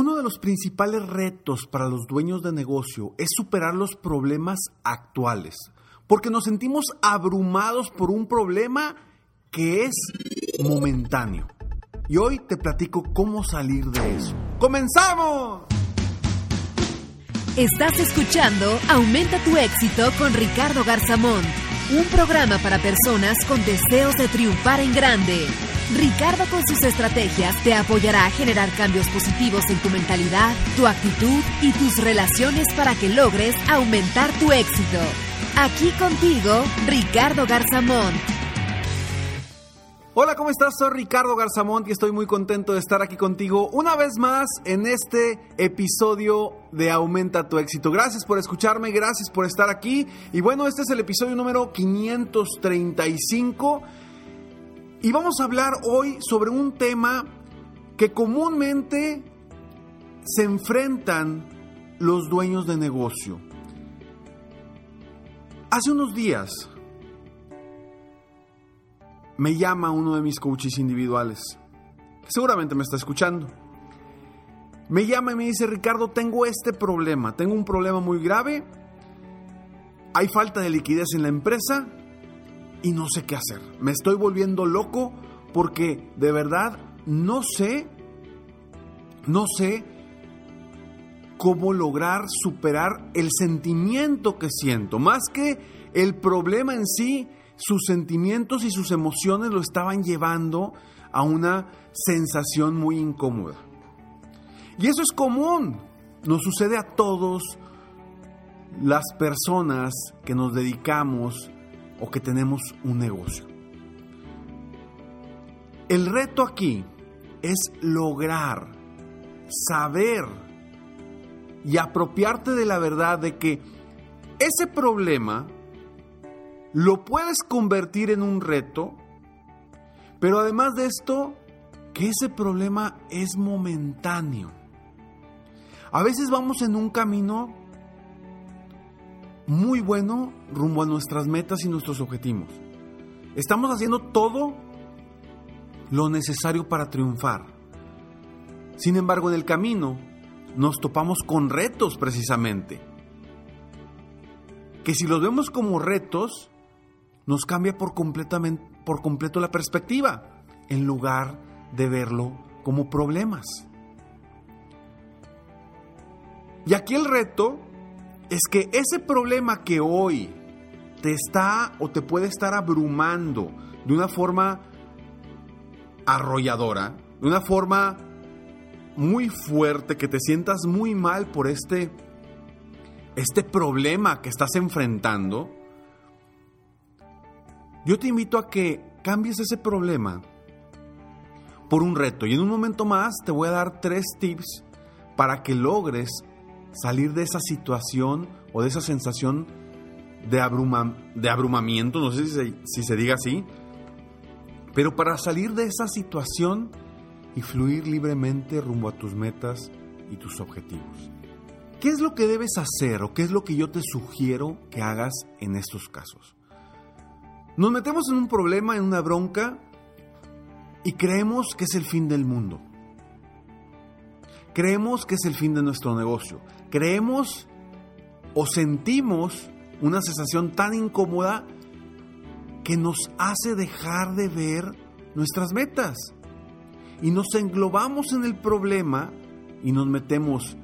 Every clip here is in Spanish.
Uno de los principales retos para los dueños de negocio es superar los problemas actuales, porque nos sentimos abrumados por un problema que es momentáneo. Y hoy te platico cómo salir de eso. ¡Comenzamos! Estás escuchando Aumenta tu éxito con Ricardo Garzamón, un programa para personas con deseos de triunfar en grande. Ricardo con sus estrategias te apoyará a generar cambios positivos en tu mentalidad, tu actitud y tus relaciones para que logres aumentar tu éxito. Aquí contigo, Ricardo Garzamón. Hola, ¿cómo estás? Soy Ricardo Garzamont y estoy muy contento de estar aquí contigo una vez más en este episodio de Aumenta tu éxito. Gracias por escucharme, gracias por estar aquí. Y bueno, este es el episodio número 535 y vamos a hablar hoy sobre un tema que comúnmente se enfrentan los dueños de negocio. Hace unos días me llama uno de mis coaches individuales, seguramente me está escuchando. Me llama y me dice, Ricardo, tengo este problema, tengo un problema muy grave, hay falta de liquidez en la empresa y no sé qué hacer. Me estoy volviendo loco porque de verdad no sé, no sé cómo lograr superar el sentimiento que siento. Más que el problema en sí, sus sentimientos y sus emociones lo estaban llevando a una sensación muy incómoda. Y eso es común, nos sucede a todos las personas que nos dedicamos o que tenemos un negocio. El reto aquí es lograr saber y apropiarte de la verdad de que ese problema lo puedes convertir en un reto, pero además de esto, que ese problema es momentáneo. A veces vamos en un camino muy bueno rumbo a nuestras metas y nuestros objetivos. Estamos haciendo todo lo necesario para triunfar. Sin embargo, en el camino nos topamos con retos precisamente. Que si los vemos como retos, nos cambia por, completamente, por completo la perspectiva, en lugar de verlo como problemas. Y aquí el reto es que ese problema que hoy te está o te puede estar abrumando de una forma arrolladora, de una forma muy fuerte, que te sientas muy mal por este, este problema que estás enfrentando, yo te invito a que cambies ese problema por un reto. Y en un momento más te voy a dar tres tips para que logres salir de esa situación o de esa sensación de, de abrumamiento, no sé si se, si se diga así, pero para salir de esa situación y fluir libremente rumbo a tus metas y tus objetivos. ¿Qué es lo que debes hacer o qué es lo que yo te sugiero que hagas en estos casos? Nos metemos en un problema, en una bronca y creemos que es el fin del mundo. Creemos que es el fin de nuestro negocio. Creemos o sentimos una sensación tan incómoda que nos hace dejar de ver nuestras metas. Y nos englobamos en el problema y nos metemos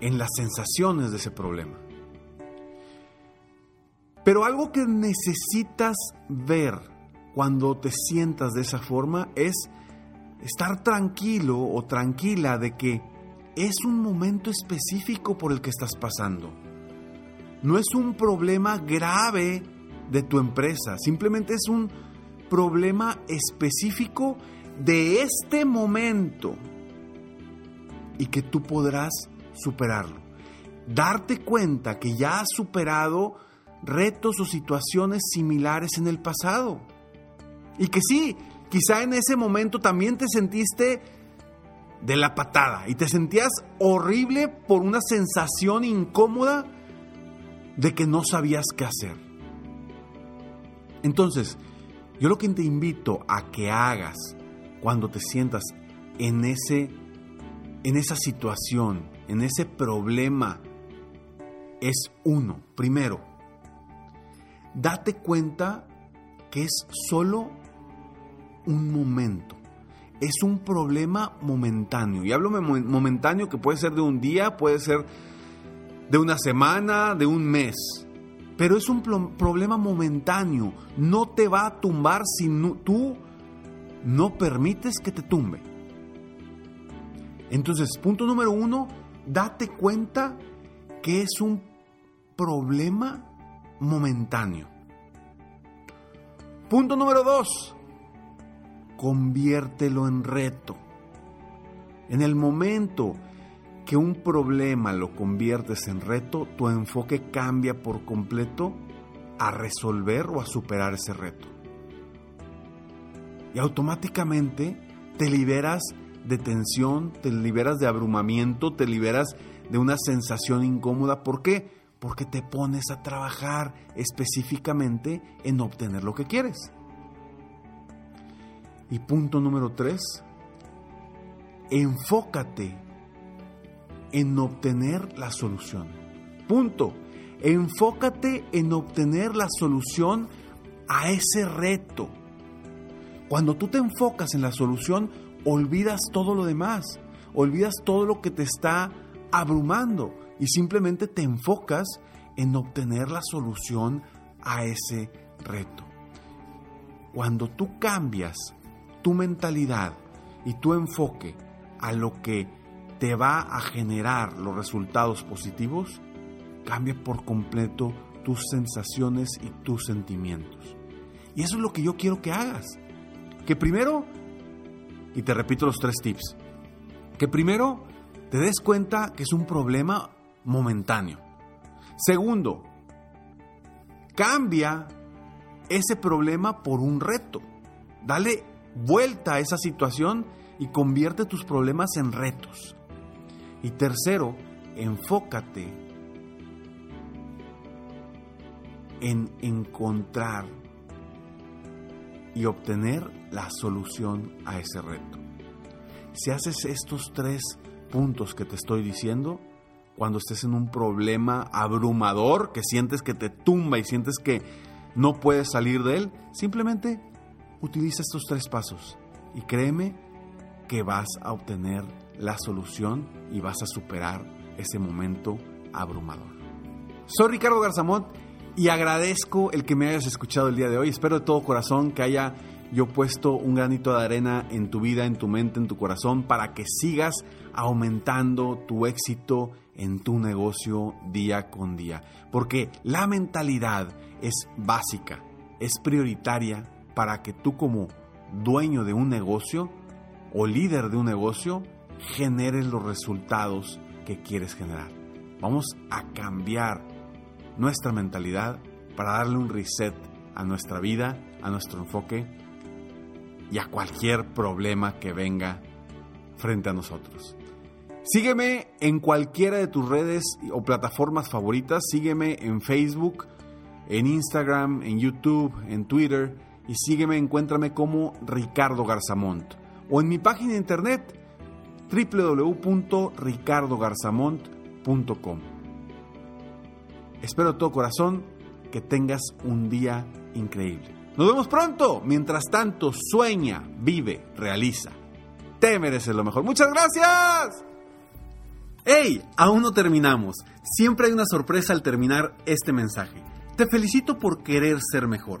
en las sensaciones de ese problema. Pero algo que necesitas ver cuando te sientas de esa forma es estar tranquilo o tranquila de que es un momento específico por el que estás pasando. No es un problema grave de tu empresa, simplemente es un problema específico de este momento y que tú podrás superarlo. Darte cuenta que ya has superado retos o situaciones similares en el pasado. Y que sí, quizá en ese momento también te sentiste de la patada y te sentías horrible por una sensación incómoda de que no sabías qué hacer. Entonces, yo lo que te invito a que hagas cuando te sientas en ese en esa situación, en ese problema es uno, primero, date cuenta que es solo un momento. Es un problema momentáneo. Y hablo momentáneo que puede ser de un día, puede ser de una semana, de un mes. Pero es un problema momentáneo. No te va a tumbar si tú no permites que te tumbe. Entonces, punto número uno, date cuenta que es un problema momentáneo. Punto número dos, conviértelo en reto. En el momento que un problema lo conviertes en reto, tu enfoque cambia por completo a resolver o a superar ese reto. Y automáticamente te liberas de tensión, te liberas de abrumamiento, te liberas de una sensación incómoda. ¿Por qué? Porque te pones a trabajar específicamente en obtener lo que quieres. Y punto número tres, enfócate en obtener la solución. Punto. Enfócate en obtener la solución a ese reto. Cuando tú te enfocas en la solución, olvidas todo lo demás, olvidas todo lo que te está abrumando y simplemente te enfocas en obtener la solución a ese reto. Cuando tú cambias tu mentalidad y tu enfoque a lo que te va a generar los resultados positivos, cambia por completo tus sensaciones y tus sentimientos. Y eso es lo que yo quiero que hagas. Que primero y te repito los tres tips. Que primero te des cuenta que es un problema momentáneo. Segundo, cambia ese problema por un reto. Dale vuelta a esa situación y convierte tus problemas en retos. Y tercero, enfócate en encontrar y obtener la solución a ese reto. Si haces estos tres puntos que te estoy diciendo, cuando estés en un problema abrumador, que sientes que te tumba y sientes que no puedes salir de él, simplemente utiliza estos tres pasos y créeme que vas a obtener la solución y vas a superar ese momento abrumador. Soy Ricardo Garzamont y agradezco el que me hayas escuchado el día de hoy. Espero de todo corazón que haya yo puesto un granito de arena en tu vida, en tu mente, en tu corazón, para que sigas aumentando tu éxito en tu negocio día con día. Porque la mentalidad es básica, es prioritaria para que tú como dueño de un negocio o líder de un negocio generes los resultados que quieres generar. Vamos a cambiar nuestra mentalidad para darle un reset a nuestra vida, a nuestro enfoque y a cualquier problema que venga frente a nosotros. Sígueme en cualquiera de tus redes o plataformas favoritas. Sígueme en Facebook, en Instagram, en YouTube, en Twitter. Y sígueme, encuéntrame como Ricardo Garzamont. O en mi página de internet www.ricardogarzamont.com. Espero de todo corazón que tengas un día increíble. Nos vemos pronto. Mientras tanto, sueña, vive, realiza. Te mereces lo mejor. Muchas gracias. ¡Hey! Aún no terminamos. Siempre hay una sorpresa al terminar este mensaje. Te felicito por querer ser mejor.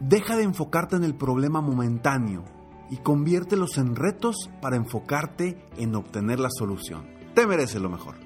Deja de enfocarte en el problema momentáneo y conviértelos en retos para enfocarte en obtener la solución. Te mereces lo mejor.